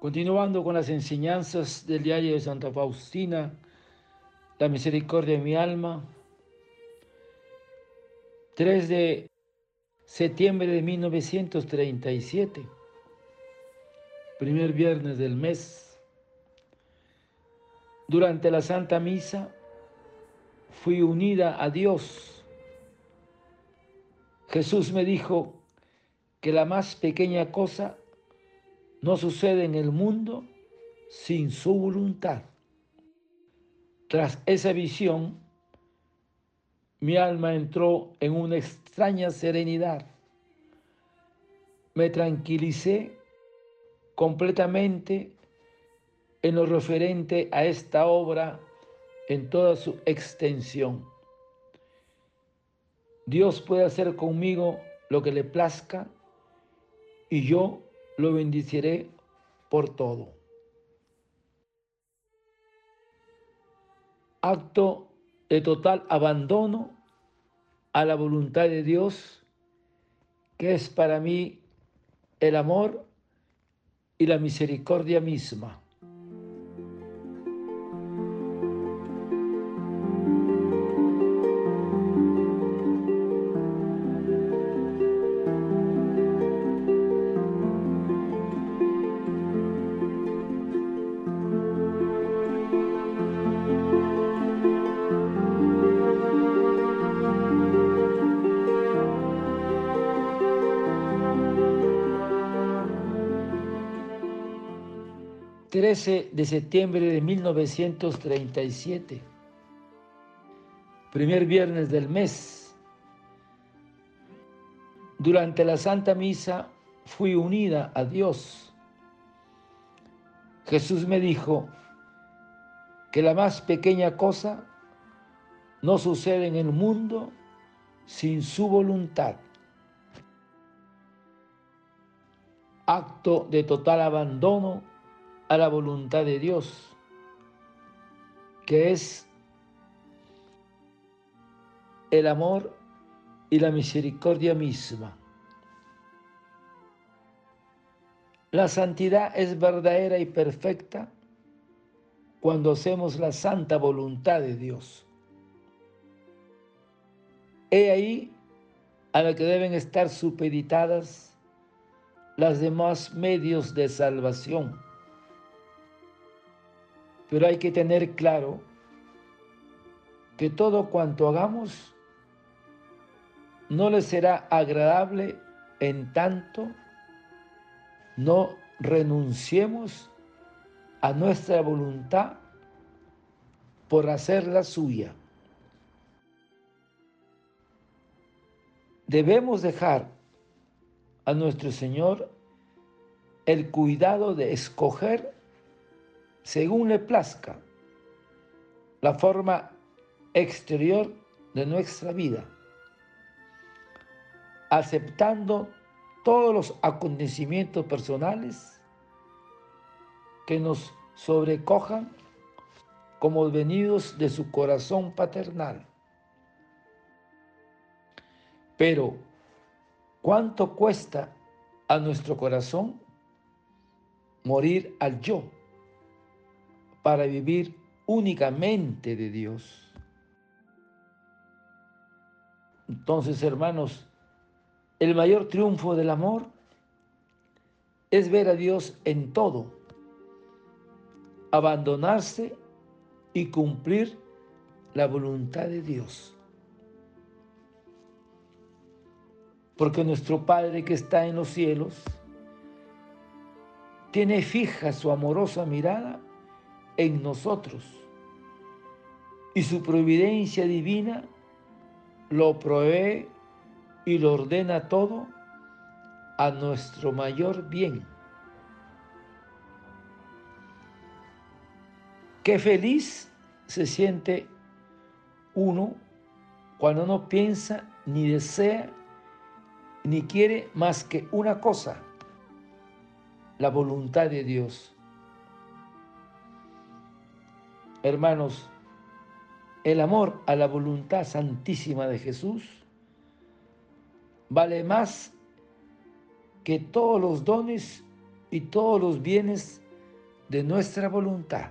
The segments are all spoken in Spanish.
Continuando con las enseñanzas del diario de Santa Faustina, la misericordia de mi alma, 3 de septiembre de 1937, primer viernes del mes. Durante la Santa Misa fui unida a Dios. Jesús me dijo que la más pequeña cosa no sucede en el mundo sin su voluntad. Tras esa visión, mi alma entró en una extraña serenidad. Me tranquilicé completamente en lo referente a esta obra en toda su extensión. Dios puede hacer conmigo lo que le plazca y yo lo bendiciré por todo. Acto de total abandono a la voluntad de Dios, que es para mí el amor y la misericordia misma. 13 de septiembre de 1937, primer viernes del mes. Durante la Santa Misa fui unida a Dios. Jesús me dijo que la más pequeña cosa no sucede en el mundo sin su voluntad. Acto de total abandono a la voluntad de Dios, que es el amor y la misericordia misma. La santidad es verdadera y perfecta cuando hacemos la santa voluntad de Dios. He ahí a la que deben estar supeditadas las demás medios de salvación pero hay que tener claro que todo cuanto hagamos no le será agradable en tanto no renunciemos a nuestra voluntad por hacerla suya. Debemos dejar a nuestro Señor el cuidado de escoger según le plazca, la forma exterior de nuestra vida, aceptando todos los acontecimientos personales que nos sobrecojan como venidos de su corazón paternal. Pero, ¿cuánto cuesta a nuestro corazón morir al yo? Para vivir únicamente de Dios. Entonces, hermanos, el mayor triunfo del amor es ver a Dios en todo, abandonarse y cumplir la voluntad de Dios. Porque nuestro Padre que está en los cielos tiene fija su amorosa mirada en nosotros. Y su providencia divina lo provee y lo ordena todo a nuestro mayor bien. Qué feliz se siente uno cuando no piensa ni desea ni quiere más que una cosa, la voluntad de Dios. Hermanos, el amor a la voluntad santísima de Jesús vale más que todos los dones y todos los bienes de nuestra voluntad.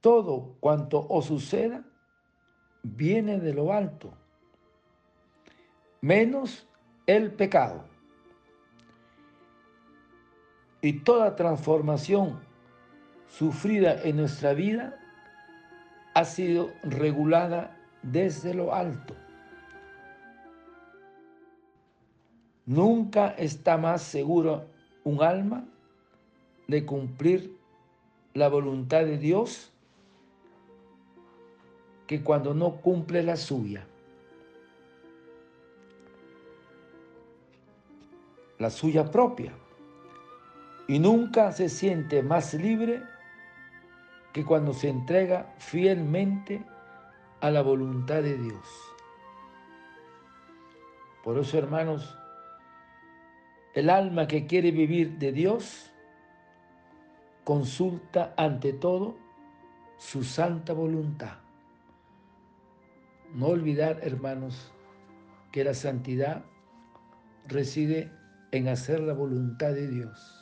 Todo cuanto os suceda viene de lo alto, menos el pecado. Y toda transformación sufrida en nuestra vida ha sido regulada desde lo alto. Nunca está más seguro un alma de cumplir la voluntad de Dios que cuando no cumple la suya. La suya propia. Y nunca se siente más libre que cuando se entrega fielmente a la voluntad de Dios. Por eso, hermanos, el alma que quiere vivir de Dios consulta ante todo su santa voluntad. No olvidar, hermanos, que la santidad reside en hacer la voluntad de Dios.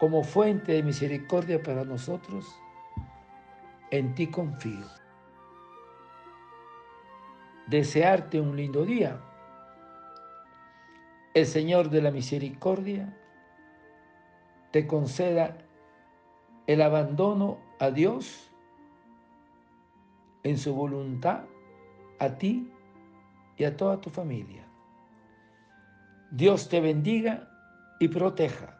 como fuente de misericordia para nosotros, en ti confío. Desearte un lindo día. El Señor de la Misericordia te conceda el abandono a Dios en su voluntad, a ti y a toda tu familia. Dios te bendiga y proteja.